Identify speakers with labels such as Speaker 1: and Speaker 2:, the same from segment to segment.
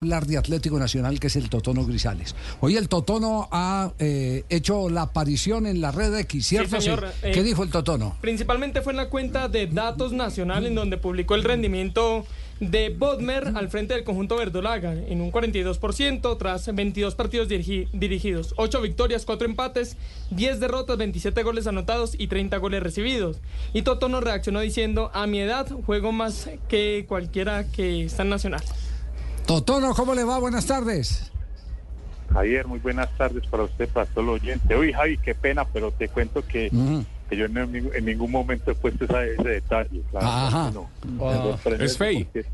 Speaker 1: hablar de Atlético Nacional, que es el Totono Grisales. Hoy el Totono ha eh, hecho la aparición en la red X, ¿cierto?
Speaker 2: Sí, señor.
Speaker 1: ¿Qué
Speaker 2: Eh,
Speaker 1: dijo el Totono?
Speaker 2: Principalmente fue en la cuenta de Datos Nacional, en donde publicó el rendimiento de Bodmer al frente del conjunto verdolaga, en un 42%, tras 22 partidos dirigi- dirigidos, 8 victorias, 4 empates, 10 derrotas, 27 goles anotados y 30 goles recibidos. Y Totono reaccionó diciendo, a mi edad juego más que cualquiera que está en Nacional.
Speaker 1: Totono, ¿cómo le va? Buenas tardes.
Speaker 3: Javier, muy buenas tardes para usted, para todo el oyente. Uy, Javi, qué pena, pero te cuento que, que yo en, ningún- en ningún momento he puesto esa- ese detalle.
Speaker 1: Ajá.
Speaker 3: no.
Speaker 2: Ah,
Speaker 4: ¿es fake?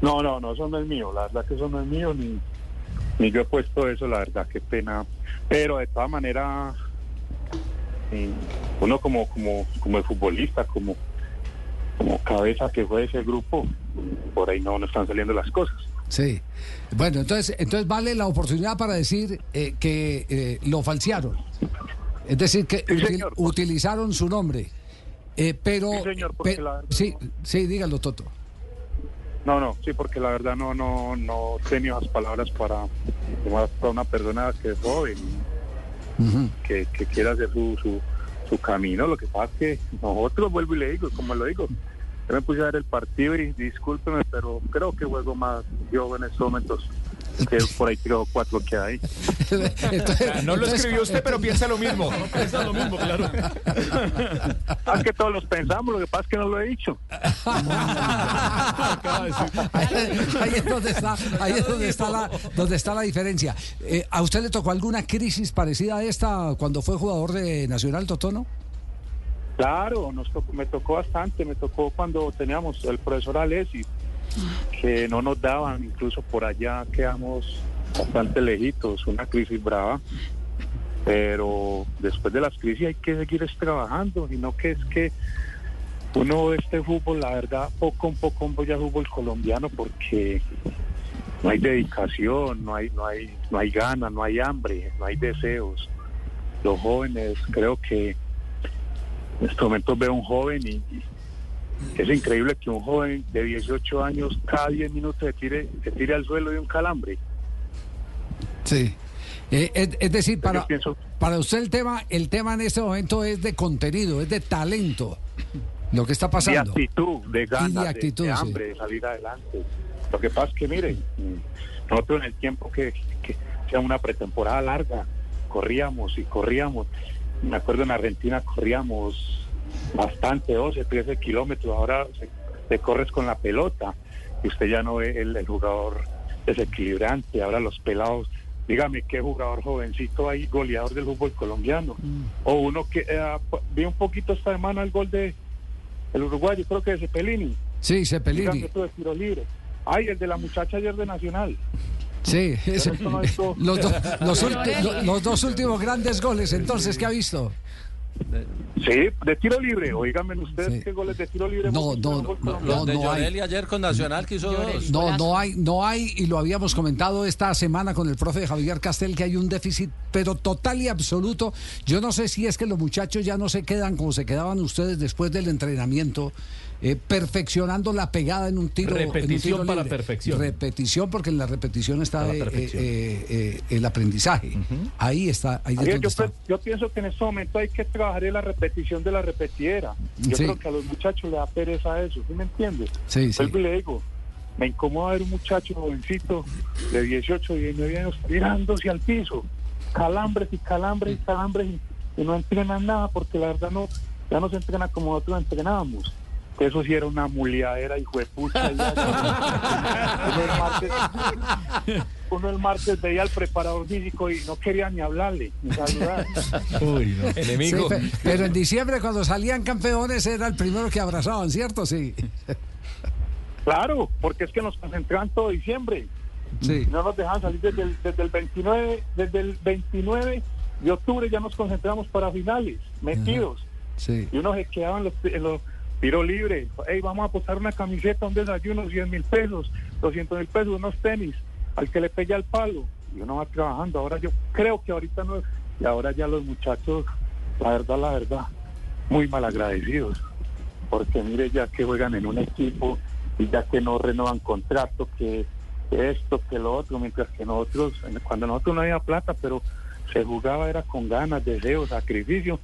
Speaker 3: No, no, no, eso no es mío. La verdad que eso no es mío, ni, ni yo he puesto eso, la verdad, qué pena. Pero de todas maneras, eh, uno como, como, como el futbolista, como, como cabeza que fue de ese grupo, por ahí no, no están saliendo las cosas.
Speaker 1: Sí. Bueno, entonces, entonces vale la oportunidad para decir eh, que eh, lo falsearon. Es decir, que
Speaker 3: Sí,
Speaker 1: util-
Speaker 3: señor.
Speaker 1: utilizaron su nombre. Eh, pero.
Speaker 3: Sí, señor, porque
Speaker 1: pe-
Speaker 3: la verdad
Speaker 1: sí,
Speaker 3: no.
Speaker 1: sí, dígalo, Toto.
Speaker 3: No, no, sí, porque la verdad no, no, no tengo esas palabras para, para una persona que es joven,
Speaker 1: Ujú.
Speaker 3: que, que quiera hacer su, su, su camino. Lo que pasa es que nosotros, vuelvo y le digo, como lo digo, yo me puse a ver el partido y discúlpeme, pero creo que juego más yo en estos momentos que por ahí creo cuatro que hay.
Speaker 1: Entonces-
Speaker 4: No lo escribió usted, pero piensa lo mismo.
Speaker 2: Piensa lo mismo, claro.
Speaker 3: Ah, que todos los pensamos, lo que pasa es que no lo he dicho.
Speaker 1: ahí, ahí es donde está, ahí es donde está la, donde está la diferencia. Eh, ¿A usted le tocó alguna crisis parecida a esta cuando fue jugador de Nacional Totono?
Speaker 3: Claro, nos tocó- me tocó bastante, me tocó cuando teníamos el profesor Alessi, que no nos daban, incluso por allá quedamos bastante lejitos, una crisis brava, pero después de las crisis hay que seguir trabajando, y no que es que uno este fútbol, la verdad, poco a poco voy a fútbol colombiano porque no hay dedicación, no hay, no hay, no hay ganas, no hay hambre, no hay deseos. Los jóvenes creo que en estos momentos veo un joven y, y es increíble que un joven de 18 años cada 10 minutos se tire, se tire al suelo de un calambre.
Speaker 1: Sí. Eh, es, es decir, para, para usted el tema, el tema en este momento es de contenido, es de talento, lo que está
Speaker 3: De
Speaker 1: pasando.
Speaker 3: actitud, de ganas, de-
Speaker 1: actitud,
Speaker 3: de, hambre, de salir adelante. Lo que pasa es que, miren, nosotros en el tiempo que, que sea una pretemporada larga, corríamos y corríamos. Me acuerdo en Argentina corríamos bastante, 12, 13 kilómetros. Ahora se- te corres con la pelota y usted ya no ve el, el jugador desequilibrante. Ahora los pelados, dígame qué jugador jovencito hay, goleador del fútbol colombiano. O uno que eh, vi un poquito esta semana el gol de el uruguayo, creo que de Cepelini.
Speaker 1: Sí, Cepelini.
Speaker 3: Dígame de tiro libre. Ay, el de la muchacha ayer de Nacional.
Speaker 1: Sí, ese-
Speaker 3: esto no es todo.
Speaker 1: los, do- los, ulti- lo- los dos últimos grandes goles, entonces, ¿qué ha visto?
Speaker 3: Sí, de tiro libre. Oíganme ustedes
Speaker 1: Sí.
Speaker 3: qué goles de tiro libre.
Speaker 1: No, no, no.
Speaker 5: Los de
Speaker 1: no hay.
Speaker 5: Ayer con Nacional que hizo dos.
Speaker 1: No, no hay, no hay, y lo habíamos comentado esta semana con el profe Javier Castel, que hay un déficit, pero total y absoluto. Yo no sé si es que los muchachos ya no se quedan como se quedaban ustedes después del entrenamiento, eh, perfeccionando la pegada en un tiro. en un
Speaker 4: Repetición
Speaker 1: tiro
Speaker 4: para
Speaker 1: libre.
Speaker 4: perfección.
Speaker 1: Repetición, porque en la repetición está
Speaker 4: la
Speaker 1: eh,
Speaker 4: perfección.
Speaker 1: eh, eh, el aprendizaje. Ahí está, ahí
Speaker 3: yo,
Speaker 1: está.
Speaker 3: yo pienso que en este momento hay que trabajar en la repetición de la repetidera. Yo
Speaker 1: Sí.
Speaker 3: creo que a los muchachos le da pereza eso, ¿sí me entiendes?
Speaker 1: Sí, sí.
Speaker 3: Vuelvo y le digo, me incomoda ver un muchacho jovencito de 18, 19 años tirándose al piso, calambres y calambres y calambres y, y no entrenan nada porque la verdad no, ya no se entrena como nosotros entrenábamos. Eso sí era una muliadera, hijo de puta. uno, el martes, uno el martes veía al preparador físico y no quería ni hablarle, ni saludar.
Speaker 4: Uy, no. Enemigo.
Speaker 1: pe- pero en diciembre cuando salían campeones era el primero que abrazaban, ¿cierto? Sí.
Speaker 3: Claro, porque es que nos concentran todo diciembre.
Speaker 1: Sí.
Speaker 3: no nos dejan salir desde el, desde el 29 desde el 29 de octubre ya nos concentramos para finales metidos
Speaker 1: Sí.
Speaker 3: y uno se quedaba en los, en los tiros libres hey, vamos a apostar una camiseta un desayuno 100 mil pesos 200 mil pesos unos tenis al que le pegue al palo. Y uno va trabajando. Ahora yo creo que ahorita no y ahora ya los muchachos la verdad la verdad muy mal agradecidos porque mire ya que juegan en un equipo y ya que no renovan contrato que esto, que lo otro, mientras que nosotros, cuando nosotros no había plata, pero se jugaba era con ganas, deseo, sacrificio.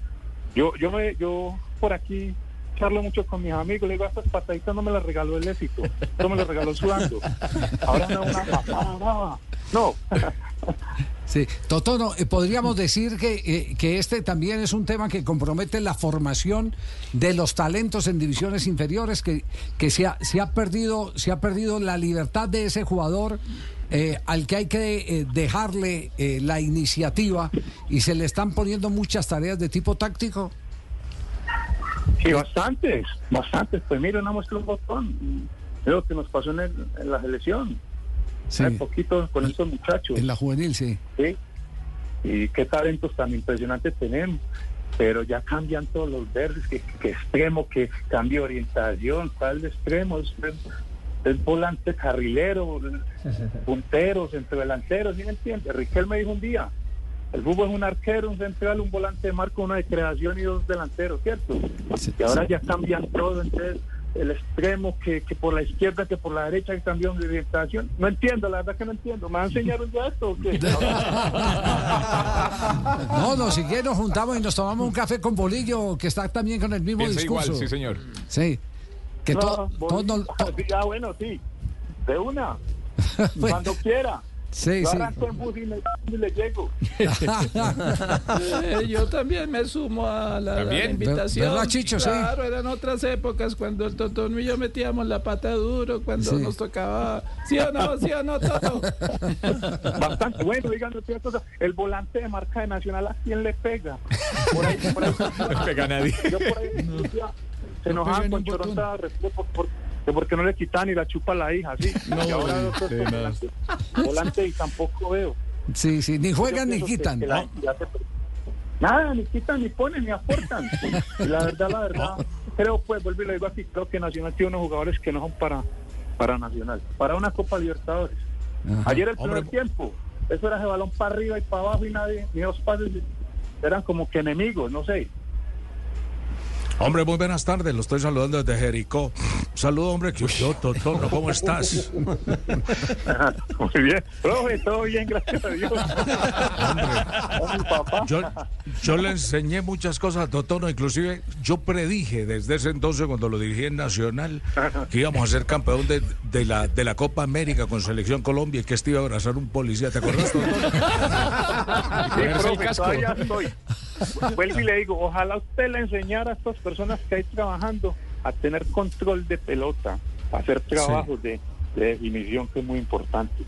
Speaker 3: Yo, yo, me, yo por aquí charlo mucho con mis amigos, le digo, estas pataditas no me las regaló el éxito, no me las regaló sudando. Ahora me da una brava. No.
Speaker 1: Sí, Totono, eh, podríamos decir que, eh, que este también es un tema que compromete la formación de los talentos en divisiones inferiores, que, que se, ha, se, ha perdido, se ha perdido la libertad de ese jugador eh, al que hay que eh, dejarle eh, la iniciativa y se le están poniendo muchas tareas de tipo táctico.
Speaker 3: Sí, bastantes, bastantes. Pues mira, una muestra un botón. Es lo que nos pasó en, el- en la selección.
Speaker 1: Sí.
Speaker 3: Un poquito con estos muchachos.
Speaker 1: En la juvenil, sí.
Speaker 3: ¿sí? Y qué talentos tan impresionantes tenemos. Pero ya cambian todos los verdes, que, que extremo, que cambia de orientación, tal de extremo, es, es volante carrilero, puntero, centrodelantero, ¿sí me entiende? Riquel me dijo un día, el fútbol es un arquero, un central, un volante de marco, una de creación y dos delanteros, ¿cierto?
Speaker 1: Sí,
Speaker 3: y ahora ya cambian todo, entonces el extremo que, que por la izquierda, que por la derecha, que cambian de orientación. No entiendo, la verdad que no entiendo. ¿Me enseñaron ya esto o qué?
Speaker 1: No, no, si quieren nos juntamos y nos tomamos un café con bolillo, que está también con el mismo
Speaker 4: Piensa
Speaker 1: discurso.
Speaker 4: igual, sí, señor.
Speaker 1: Sí. Que
Speaker 3: No,
Speaker 1: to-
Speaker 3: voy-
Speaker 1: todos nos- to-
Speaker 3: Sí, ah, bueno, sí. De una. Cuando quiera.
Speaker 1: Sí,
Speaker 3: Yo
Speaker 1: sí.
Speaker 3: arranco en bus y, me- y le llego.
Speaker 6: Eh, yo también me sumo a la, a la invitación.
Speaker 1: ¿Verdad, Chicho? Sí.
Speaker 6: Claro, eran otras épocas cuando el Totón y yo metíamos la pata duro, cuando
Speaker 1: Sí.
Speaker 6: nos tocaba. ¿Sí o no? ¿Sí o no, Toto?
Speaker 3: Bastante bueno, díganme. El volante de marca de Nacional, ¿a quién le pega? Por ahí, por ahí.
Speaker 4: No pega a nadie.
Speaker 3: Yo por ahí decía, se enojaban con Choronta por, por, que porque no le quitan y la chupa la hija, sí. y ahora volante, volante y tampoco veo.
Speaker 1: Sí, sí, ni juegan ni
Speaker 3: que-
Speaker 1: quitan.
Speaker 3: que la- ya se- Nada, ni quitan, ni ponen, ni aportan. Y la verdad, la verdad, creo, pues, vuelvo y lo digo aquí, creo que Nacional tiene unos jugadores que no son para, para Nacional, para una Copa Libertadores. Ayer el primer
Speaker 4: Hombre.
Speaker 3: tiempo, eso era ese balón para arriba y para abajo y nadie, ni dos pases, eran como que enemigos, no sé.
Speaker 7: Hombre, muy buenas tardes, lo estoy saludando desde Jericó. Saludo, hombre, que yo, Totono, ¿cómo estás?
Speaker 3: Muy bien, profe, todo bien, gracias a Dios. Papá.
Speaker 7: Yo, yo le enseñé muchas cosas a Totono, inclusive yo predije desde ese entonces, cuando lo dirigí en Nacional, que íbamos a ser campeón de, de la, de la Copa América con Selección Colombia y que este iba a abrazar un policía, ¿te acuerdas, Totono?
Speaker 3: Sí, profe, todavía estoy. Vuelvo y le digo, ojalá usted le enseñara a estas personas que hay trabajando a tener control de pelota, a hacer trabajos de, de definición que es muy importante.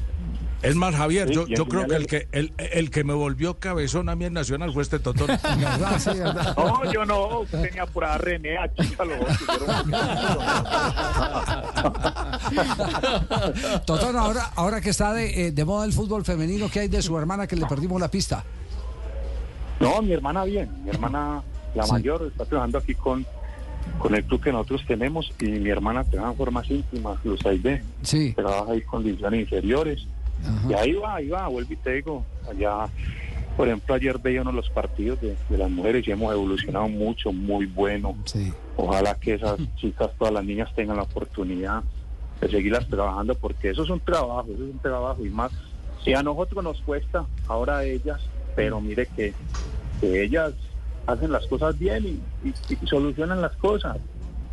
Speaker 7: Es más, Javier,
Speaker 3: Sí,
Speaker 7: yo, yo creo que el que el, el que me volvió cabezón a mí en Nacional fue este
Speaker 1: ¿verdad?
Speaker 3: No, yo no, tenía por a René, a otros.
Speaker 1: Totono, ahora, ahora que está de, eh, de moda el fútbol femenino, ¿qué hay de su hermana que le perdimos la pista?
Speaker 3: No, mi hermana bien, mi hermana, la
Speaker 1: Sí.
Speaker 3: mayor, está trabajando aquí con, con el club que nosotros tenemos y mi hermana trabaja en formas íntimas, los AIB,
Speaker 1: Sí.
Speaker 3: trabaja ahí con divisiones inferiores.
Speaker 1: Ajá.
Speaker 3: Y ahí va, ahí va, vuelvo y te digo, allá, por ejemplo, ayer veía uno de los partidos de, de las mujeres y hemos evolucionado mucho, muy bueno.
Speaker 1: Sí.
Speaker 3: Ojalá que esas chicas, todas las niñas tengan la oportunidad de seguirlas trabajando, porque eso es un trabajo, eso es un trabajo y más. Si a nosotros nos cuesta, ahora a ellas, pero mire que, que ellas hacen las cosas bien y, y- y solucionan las cosas.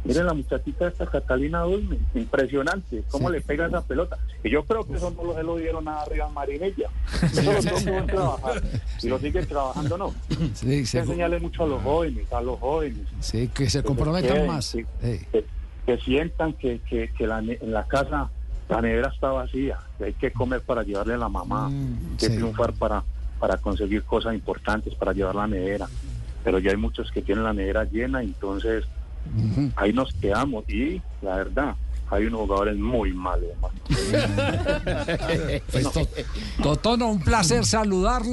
Speaker 3: Miren la muchachita esta Catalina Dulme, impresionante, cómo
Speaker 1: Sí.
Speaker 3: le pega esa pelota. Y yo creo que eso no lo, se lo dieron nada arriba a Marinella. Eso lo que trabajar. Y lo siguen trabajando, ¿no?
Speaker 1: Sí,
Speaker 3: Hay que
Speaker 1: se-
Speaker 3: enseñarle mucho a los jóvenes, a los jóvenes
Speaker 1: sí, que se
Speaker 3: que
Speaker 1: comprometan más.
Speaker 3: sí,
Speaker 1: Sí.
Speaker 3: que, que sientan que, que, que la en la casa la nevera está vacía, que hay que comer para llevarle a la mamá,
Speaker 1: Mm,
Speaker 3: que
Speaker 1: sí.
Speaker 3: triunfar para, para conseguir cosas importantes, para llevar la nevera. Pero ya hay muchos que tienen la nevera llena, entonces ahí nos quedamos. Y la verdad, hay unos jugadores muy malos, hermano.
Speaker 1: Pues, To- Totono, un placer saludarlo.